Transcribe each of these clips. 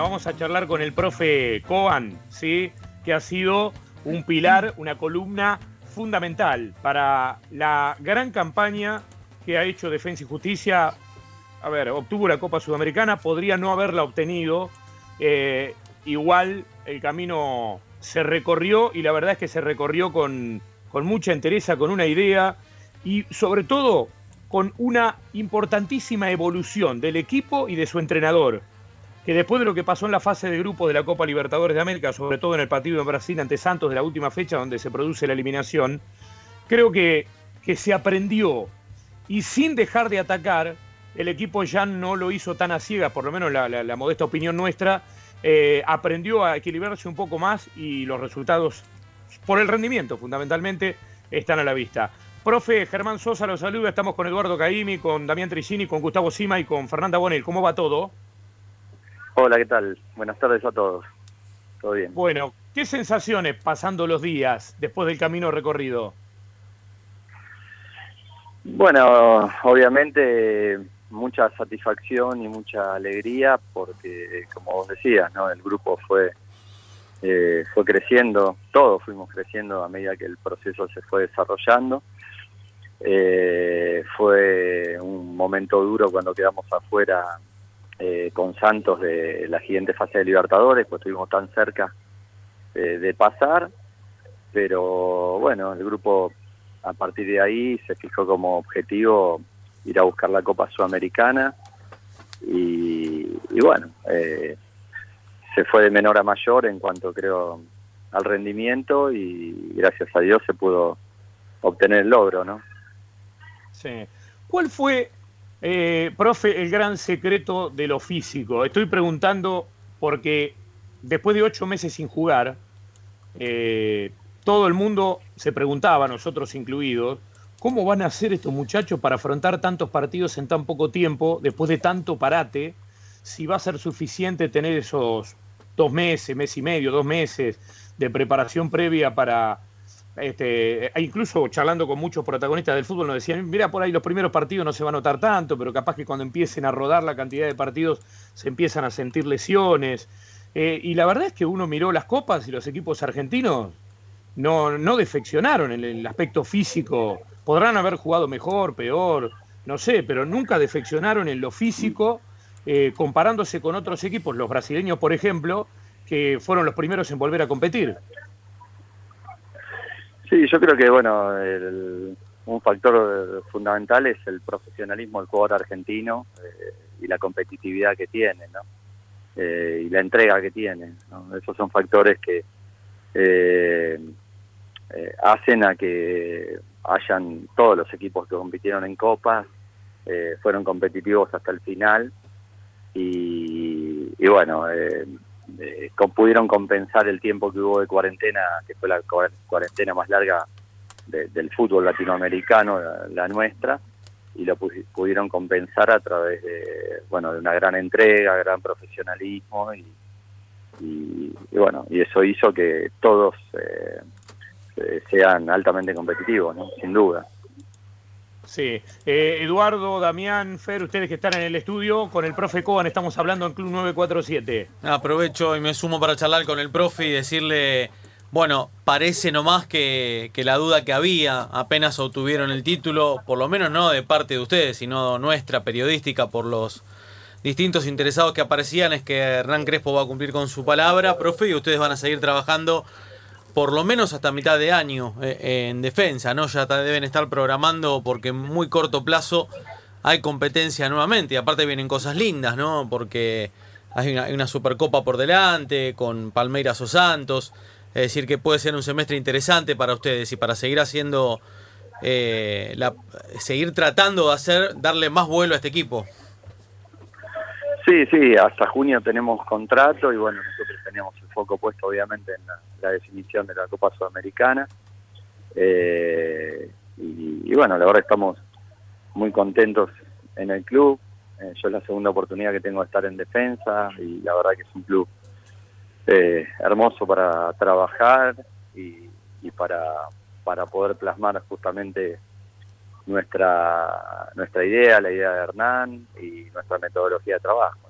Vamos a charlar con el profe Coan, ¿sí? que ha sido un pilar, una columna fundamental para la gran campaña que ha hecho Defensa y Justicia. A ver, obtuvo la Copa Sudamericana, podría no haberla obtenido. Eh, igual el camino se recorrió y la verdad es que se recorrió con, con mucha entereza, con una idea y sobre todo con una importantísima evolución del equipo y de su entrenador que después de lo que pasó en la fase de grupo de la Copa Libertadores de América, sobre todo en el partido en Brasil ante Santos de la última fecha donde se produce la eliminación, creo que, que se aprendió y sin dejar de atacar, el equipo ya no lo hizo tan a ciegas, por lo menos la, modesta opinión nuestra, eh, aprendió a equilibrarse un poco más y los resultados, por el rendimiento fundamentalmente, están a la vista. Profe Germán Sosa los saluda, estamos con Eduardo Caimi, con Damián Tricini, con Gustavo Sima y con Fernanda Bonel. ¿Cómo va todo? Hola, ¿qué tal? Buenas tardes a todos. Todo bien. Bueno, ¿qué sensaciones pasando los días después del camino recorrido? Bueno, obviamente mucha satisfacción y mucha alegría porque, como vos decías, ¿no? el grupo fue eh, fue creciendo, todos fuimos creciendo a medida que el proceso se fue desarrollando. Eh, fue un momento duro cuando quedamos afuera eh, con Santos de la siguiente fase de Libertadores, pues estuvimos tan cerca eh, de pasar, pero bueno, el grupo a partir de ahí se fijó como objetivo ir a buscar la Copa Sudamericana y, bueno, eh, se fue de menor a mayor en cuanto creo al rendimiento y gracias a Dios se pudo obtener el logro, ¿no? Sí. ¿Cuál fue eh, profe, el gran secreto de lo físico. Estoy preguntando porque después de ocho meses sin jugar, eh, todo el mundo se preguntaba, nosotros incluidos, ¿cómo van a hacer estos muchachos para afrontar tantos partidos en tan poco tiempo, después de tanto parate? Si va a ser suficiente tener esos dos meses, mes y medio, dos meses de preparación previa para este, e incluso charlando con muchos protagonistas del fútbol nos decían, mira, por ahí los primeros partidos no se va a notar tanto, pero capaz que cuando empiecen a rodar la cantidad de partidos se empiezan a sentir lesiones. Eh, y la verdad es que uno miró las copas y los equipos argentinos no, no defeccionaron en el aspecto físico. Podrán haber jugado mejor, peor, no sé, pero nunca defeccionaron en lo físico, eh, comparándose con otros equipos, los brasileños, por ejemplo, que fueron los primeros en volver a competir. Sí, yo creo que bueno, un factor fundamental es el profesionalismo del jugador argentino eh, y la competitividad que tiene, ¿no? Eh, y la entrega que tiene. Esos son factores que eh, hacen a que hayan todos los equipos que compitieron en copas fueron competitivos hasta el final y, y bueno eh, pudieron compensar el tiempo que hubo de cuarentena, que fue la cuarentena más larga del fútbol latinoamericano, la, nuestra, y lo pudieron compensar a través de, bueno, de una gran entrega, gran profesionalismo y, y, bueno, y eso hizo que todos eh, sean altamente competitivos, ¿no? sin duda. Sí. Eh, Eduardo, Damián, Fer, ustedes que están en el estudio, con el profe Coban estamos hablando en Club 947. Aprovecho y me sumo para charlar con el profe y decirle, bueno, parece nomás que, que la duda que había apenas obtuvieron el título, por lo menos no de parte de ustedes, sino nuestra periodística por los distintos interesados que aparecían, es que Hernán Crespo va a cumplir con su palabra, profe, y ustedes van a seguir trabajando por lo menos hasta mitad de año eh, en defensa, ¿no? Ya deben estar programando porque en muy corto plazo hay competencia nuevamente. Y aparte vienen cosas lindas, ¿no? Porque hay una, Supercopa por delante, con Palmeiras o Santos. Es decir, que puede ser un semestre interesante para ustedes y para seguir haciendo, eh, la, seguir tratando de hacer, darle más vuelo a este equipo. Sí, sí, hasta junio tenemos contrato y bueno, nosotros tenemos foco puesto obviamente en la, definición de la Copa Sudamericana. Eh, y, bueno, la verdad estamos muy contentos en el club. Eh, yo es la segunda oportunidad que tengo de estar en defensa y la verdad que es un club eh, hermoso para trabajar y, y para, para poder plasmar justamente nuestra nuestra idea, la idea de Hernán y nuestra metodología de trabajo.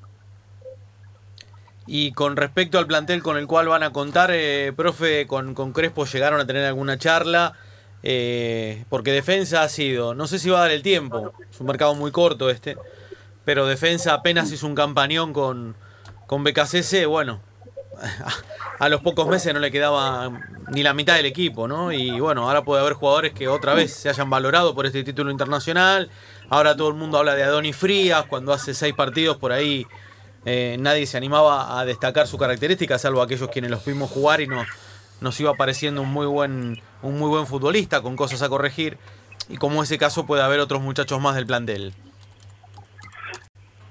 Y con respecto al plantel con el cual van a contar, eh, profe, con, con, Crespo llegaron a tener alguna charla, eh, porque defensa ha sido, no sé si va a dar el tiempo, es un mercado muy corto este, pero defensa apenas hizo un campañón con, con BKCS, bueno, a los pocos meses no le quedaba ni la mitad del equipo, ¿no? Y bueno, ahora puede haber jugadores que otra vez se hayan valorado por este título internacional. Ahora todo el mundo habla de Adonis Frías, cuando hace seis partidos por ahí eh, nadie se animaba a destacar su característica, salvo aquellos quienes los vimos jugar y no, nos iba pareciendo un muy buen, un muy buen futbolista con cosas a corregir. Y como ese caso puede haber otros muchachos más del plantel.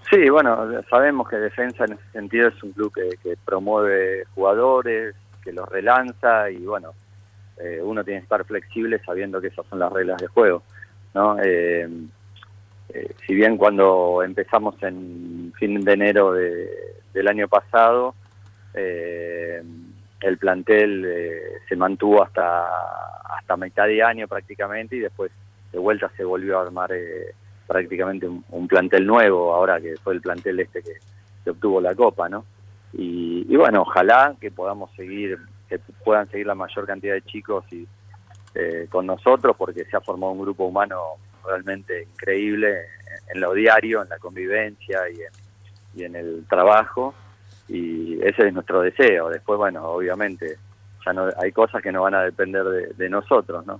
Sí, bueno, sabemos que Defensa en ese sentido es un club que, promueve jugadores, que los relanza y bueno, eh, uno tiene que estar flexible sabiendo que esas son las reglas de juego, ¿no? Eh, eh, si bien cuando empezamos en fin de enero del año pasado, el plantel se mantuvo hasta hasta mitad de año prácticamente y después de vuelta se volvió a armar prácticamente un, plantel nuevo, ahora que fue el plantel este que, obtuvo la Copa, ¿no? Y, bueno, ojalá que podamos seguir, que puedan seguir la mayor cantidad de chicos y eh, con nosotros, porque se ha formado un grupo humano realmente increíble en, lo diario, en la convivencia y en, el trabajo, y ese es nuestro deseo. Después, bueno, obviamente, ya no hay cosas que no van a depender de, nosotros, ¿no?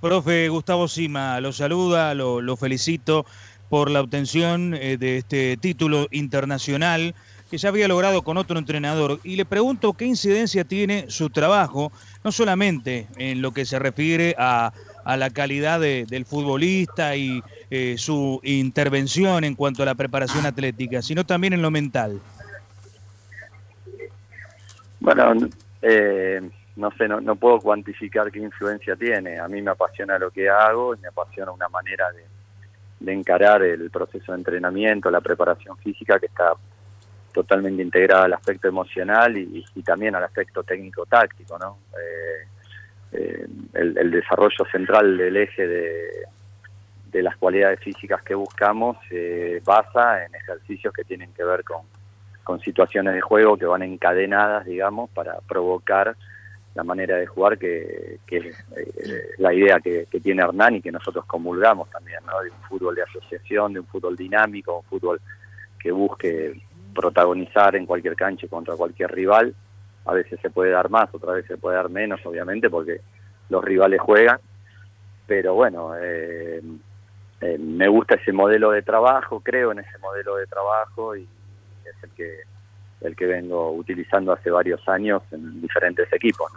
Profe Gustavo Sima, lo saluda, lo, felicito por la obtención eh, de este título internacional que ya había logrado con otro entrenador. Y le pregunto qué incidencia tiene su trabajo, no solamente en lo que se refiere a, la calidad del futbolista y eh, su intervención en cuanto a la preparación atlética, sino también en lo mental. Bueno, eh, no sé, no, no puedo cuantificar qué influencia tiene. A mí me apasiona lo que hago y me apasiona una manera de, encarar el proceso de entrenamiento, la preparación física que está totalmente integrada al aspecto emocional y, también al aspecto técnico-táctico, ¿no? Eh, eh, el, desarrollo central del eje de, las cualidades físicas que buscamos se basa en ejercicios que tienen que ver con, con situaciones de juego que van encadenadas, digamos, para provocar la manera de jugar que, es eh, la idea que, tiene Hernán y que nosotros comulgamos también, ¿no? de un fútbol de asociación, de un fútbol dinámico, un fútbol que busque protagonizar en cualquier cancha contra cualquier rival. A veces se puede dar más, otras veces se puede dar menos, obviamente, porque los rivales juegan. Pero bueno, eh, eh, me gusta ese modelo de trabajo, creo en ese modelo de trabajo y es el que el que vengo utilizando hace varios años en diferentes equipos.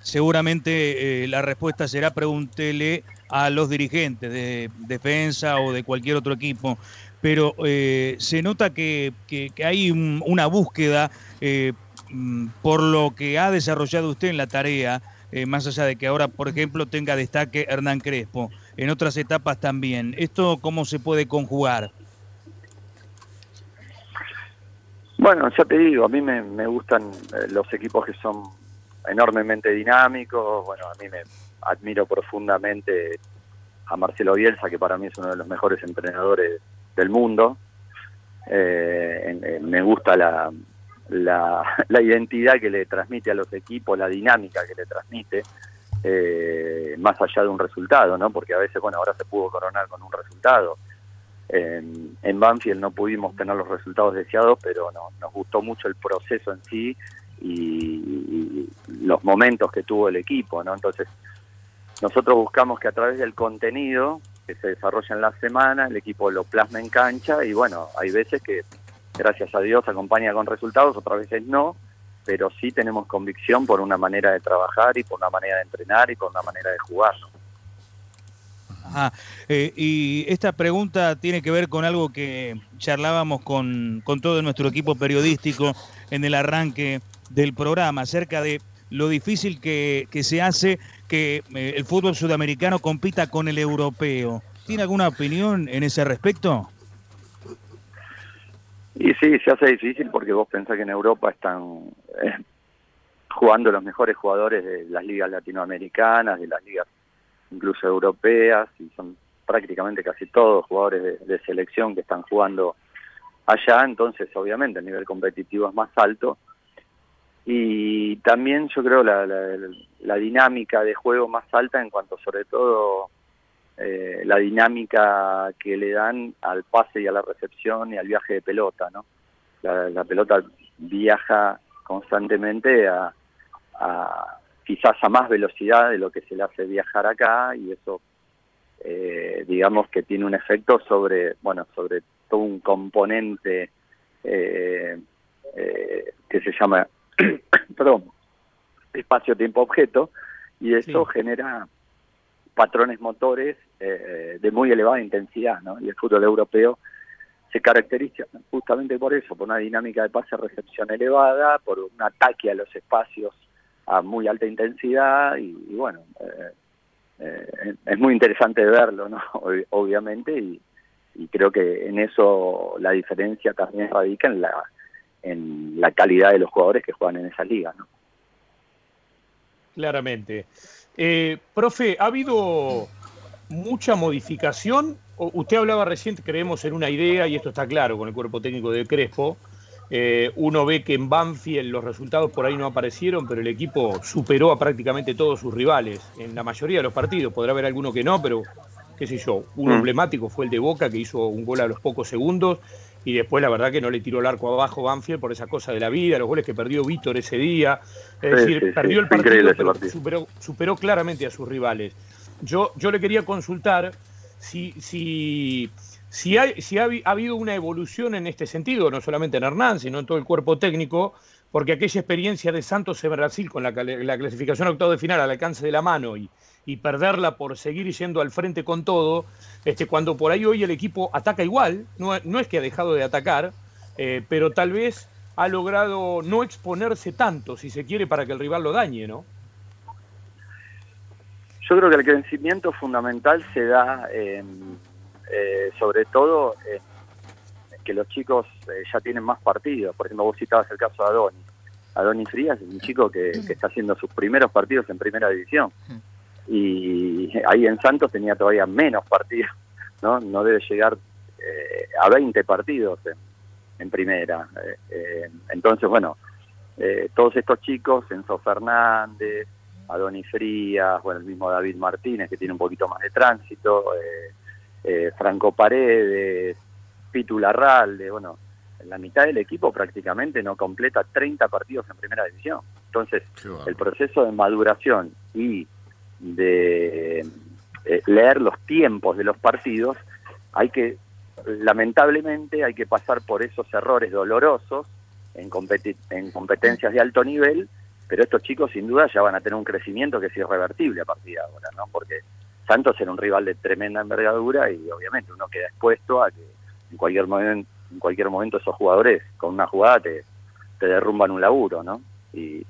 Seguramente eh, la respuesta será pregúntele a los dirigentes de defensa o de cualquier otro equipo, pero eh, se nota que, hay una búsqueda por lo que ha desarrollado usted en la tarea, más allá de que ahora, por ejemplo, tenga destaque Hernán Crespo, en otras etapas también. ¿Esto cómo se puede conjugar? Bueno, ya te digo, a mí me, gustan eh, los equipos que son enormemente dinámicos. Bueno, a mí me admiro profundamente a Marcelo Bielsa, que para mí es uno de los mejores entrenadores del mundo. Eh, me gusta la, la, identidad que le transmite a los equipos, la dinámica que le transmite, eh, más allá de un resultado, ¿no? Porque a veces, bueno, ahora se pudo coronar con un resultado en, en Banfield no pudimos tener los resultados deseados, pero no, nos gustó mucho el proceso en sí y, los momentos que tuvo el equipo, ¿no? Entonces, nosotros buscamos que a través del contenido que se desarrolla en la semana, el equipo lo plasma en cancha y bueno, hay veces que gracias a Dios acompaña con resultados, otras veces no, pero sí tenemos convicción por una manera de trabajar y por una manera de entrenar y por una manera de jugar. ¿no? Eh, y esta pregunta tiene que ver con algo que charlábamos con, todo nuestro equipo periodístico en el arranque del programa, acerca de lo difícil que, se hace que eh, el fútbol sudamericano compita con el europeo. ¿Tiene alguna opinión en ese respecto? Y sí, se hace difícil porque vos pensás que en Europa están eh, jugando los mejores jugadores de las ligas latinoamericanas, de las ligas incluso europeas, y son prácticamente casi todos jugadores de, selección que están jugando allá, entonces obviamente el nivel competitivo es más alto. Y también yo creo la, la, dinámica de juego más alta en cuanto sobre todo eh, la dinámica que le dan al pase y a la recepción y al viaje de pelota, ¿no? La, pelota viaja constantemente a, quizás a más velocidad de lo que se le hace viajar acá y eso eh, digamos que tiene un efecto sobre bueno sobre todo un componente eh, eh, que se llama perdón espacio tiempo objeto y eso genera patrones motores de muy elevada intensidad ¿no? y el fútbol europeo se caracteriza justamente por eso, por una dinámica de pase-recepción elevada, por un ataque a los espacios a muy alta intensidad y, bueno, eh, eh, es muy interesante verlo, ¿no? obviamente, y, creo que en eso la diferencia también radica en la, en la calidad de los jugadores que juegan en esa liga, ¿no? Claramente. Eh, profe, ¿ha habido mucha modificación usted hablaba recién, creemos en una idea, y esto está claro con el cuerpo técnico de Crespo. Eh, uno ve que en Banfield los resultados por ahí no aparecieron, pero el equipo superó a prácticamente todos sus rivales en la mayoría de los partidos. Podrá haber alguno que no, pero qué sé yo. Uno mm. emblemático fue el de Boca, que hizo un gol a los pocos segundos, y después la verdad que no le tiró el arco abajo Banfield por esa cosa de la vida, los goles que perdió Víctor ese día. Es decir, perdió el partido, pero Superó, superó claramente a sus rivales. Yo, yo le quería consultar si, si, si, si ha, habido una evolución en este sentido, no solamente en Hernán, sino en todo el cuerpo técnico, porque aquella experiencia de Santos en Brasil con la, la clasificación a octavo de final al alcance de la mano y, y, perderla por seguir yendo al frente con todo, este, cuando por ahí hoy el equipo ataca igual, no, no es que ha dejado de atacar, eh, pero tal vez ha logrado no exponerse tanto, si se quiere, para que el rival lo dañe, ¿no? Yo creo que el crecimiento fundamental se da eh, sobre todo que los chicos eh, ya tienen más partidos. Por ejemplo, vos citabas el caso de Adoni. Adoni Frías es un chico que, está haciendo sus primeros partidos en primera división. Y ahí en Santos tenía todavía menos partidos, ¿no? No debe llegar eh, a 20 partidos en, primera. entonces, bueno, todos estos chicos, Enzo Fernández, Adonis Frías, bueno, el mismo David Martínez, que tiene un poquito más de tránsito, eh, eh, Franco Paredes, Pitu Larralde, bueno, en la mitad del equipo prácticamente no completa 30 partidos en primera división. Entonces, el proceso de maduración y de eh, leer los tiempos de los partidos, hay que, lamentablemente, hay que pasar por esos errores dolorosos en, en competencias de alto nivel pero estos chicos sin duda ya van a tener un crecimiento que es irrevertible a partir de ahora, ¿no? Porque Santos era un rival de tremenda envergadura y obviamente uno queda expuesto a que en cualquier momento, en cualquier momento esos jugadores con una jugada te, te derrumban un laburo, ¿no? Y,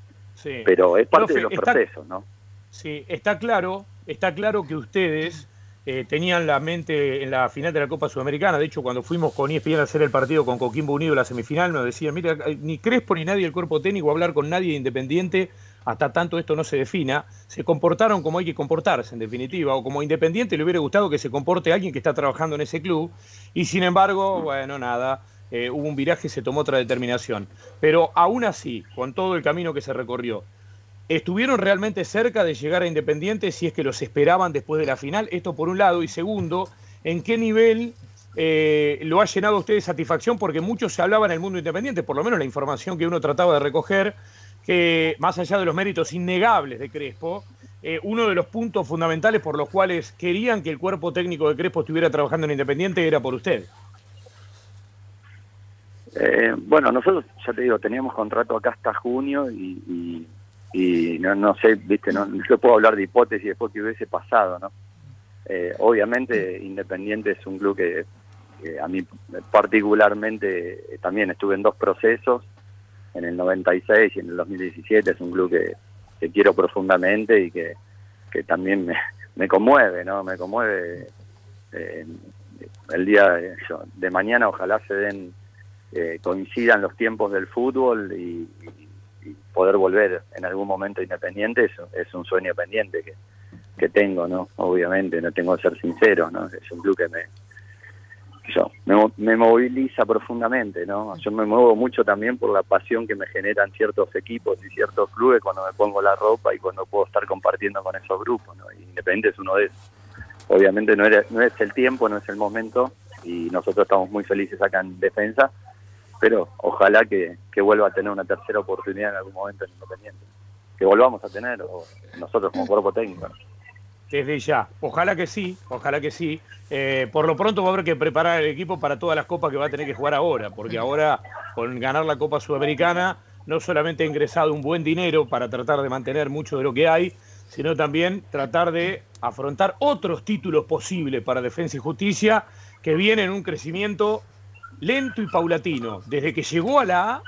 Pero es parte de los procesos, ¿no? Sí, está claro, está claro que ustedes eh, tenían la mente en la final de la Copa Sudamericana. De hecho, cuando fuimos con ESPN a hacer el partido con Coquimbo Unido en la semifinal, nos decían, mira, ni Crespo ni nadie del cuerpo técnico hablar con nadie independiente hasta tanto esto no se defina. Se comportaron como hay que comportarse, en definitiva, o como independiente le hubiera gustado que se comporte alguien que está trabajando en ese club. Y sin embargo, bueno, nada, eh, hubo un viraje se tomó otra determinación. Pero aún así, con todo el camino que se recorrió, ¿Estuvieron realmente cerca de llegar a Independiente si es que los esperaban después de la final? Esto por un lado. Y segundo, ¿en qué nivel eh, lo ha llenado a usted de satisfacción? Porque muchos se hablaba en el mundo independiente, por lo menos la información que uno trataba de recoger, que más allá de los méritos innegables de Crespo, eh, uno de los puntos fundamentales por los cuales querían que el cuerpo técnico de Crespo estuviera trabajando en Independiente era por usted. Eh, bueno, nosotros, ya te digo, teníamos contrato acá hasta junio y no, no sé, viste, no, yo puedo hablar de hipótesis después que hubiese pasado, ¿no? Eh, obviamente Independiente es un club que, a mí particularmente eh, también estuve en dos procesos, en el 96 y en el 2017, es un club que, quiero profundamente y que, que también me, me, conmueve, ¿no? Me conmueve eh, el día de, de, mañana, ojalá se den, coincidan los tiempos del fútbol y poder volver en algún momento independiente es, es un sueño pendiente que, que tengo, ¿no? Obviamente, no tengo que ser sincero, ¿no? Es un club que me yo, me, me, moviliza profundamente, ¿no? Yo me muevo mucho también por la pasión que me generan ciertos equipos y ciertos clubes cuando me pongo la ropa y cuando puedo estar compartiendo con esos grupos, ¿no? Independiente es uno de esos. Obviamente no, no es el tiempo, no es el momento y nosotros estamos muy felices acá en defensa, pero ojalá que, que vuelva a tener una tercera oportunidad en algún momento en Independiente. Que volvamos a tener, o nosotros como cuerpo técnico desde ya. Ojalá que sí, ojalá que sí. Eh, por lo pronto va a haber que preparar el equipo para todas las copas que va a tener que jugar ahora, porque ahora con ganar la Copa Sudamericana no solamente ha ingresado un buen dinero para tratar de mantener mucho de lo que hay, sino también tratar de afrontar otros títulos posibles para Defensa y Justicia que vienen en un crecimiento lento y paulatino, desde que llegó a la A,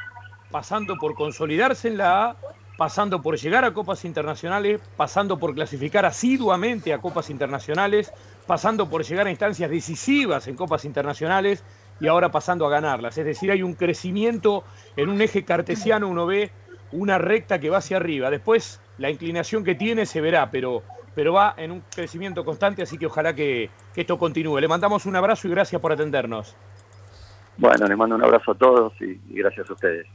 pasando por consolidarse en la A, pasando por llegar a copas internacionales, pasando por clasificar asiduamente a copas internacionales, pasando por llegar a instancias decisivas en copas internacionales y ahora pasando a ganarlas. Es decir, hay un crecimiento en un eje cartesiano, uno ve una recta que va hacia arriba. Después la inclinación que tiene se verá, pero, pero va en un crecimiento constante, así que ojalá que, esto continúe. Le mandamos un abrazo y gracias por atendernos. Bueno, le mando un abrazo a todos y gracias a ustedes.